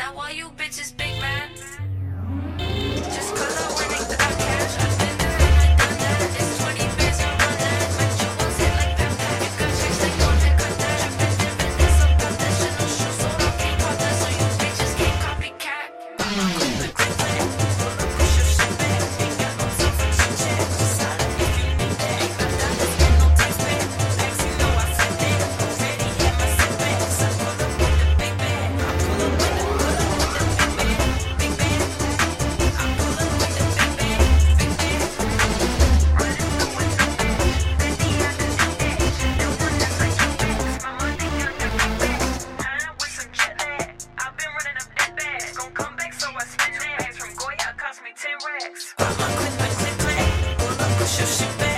That' why you bitches big man? shifts.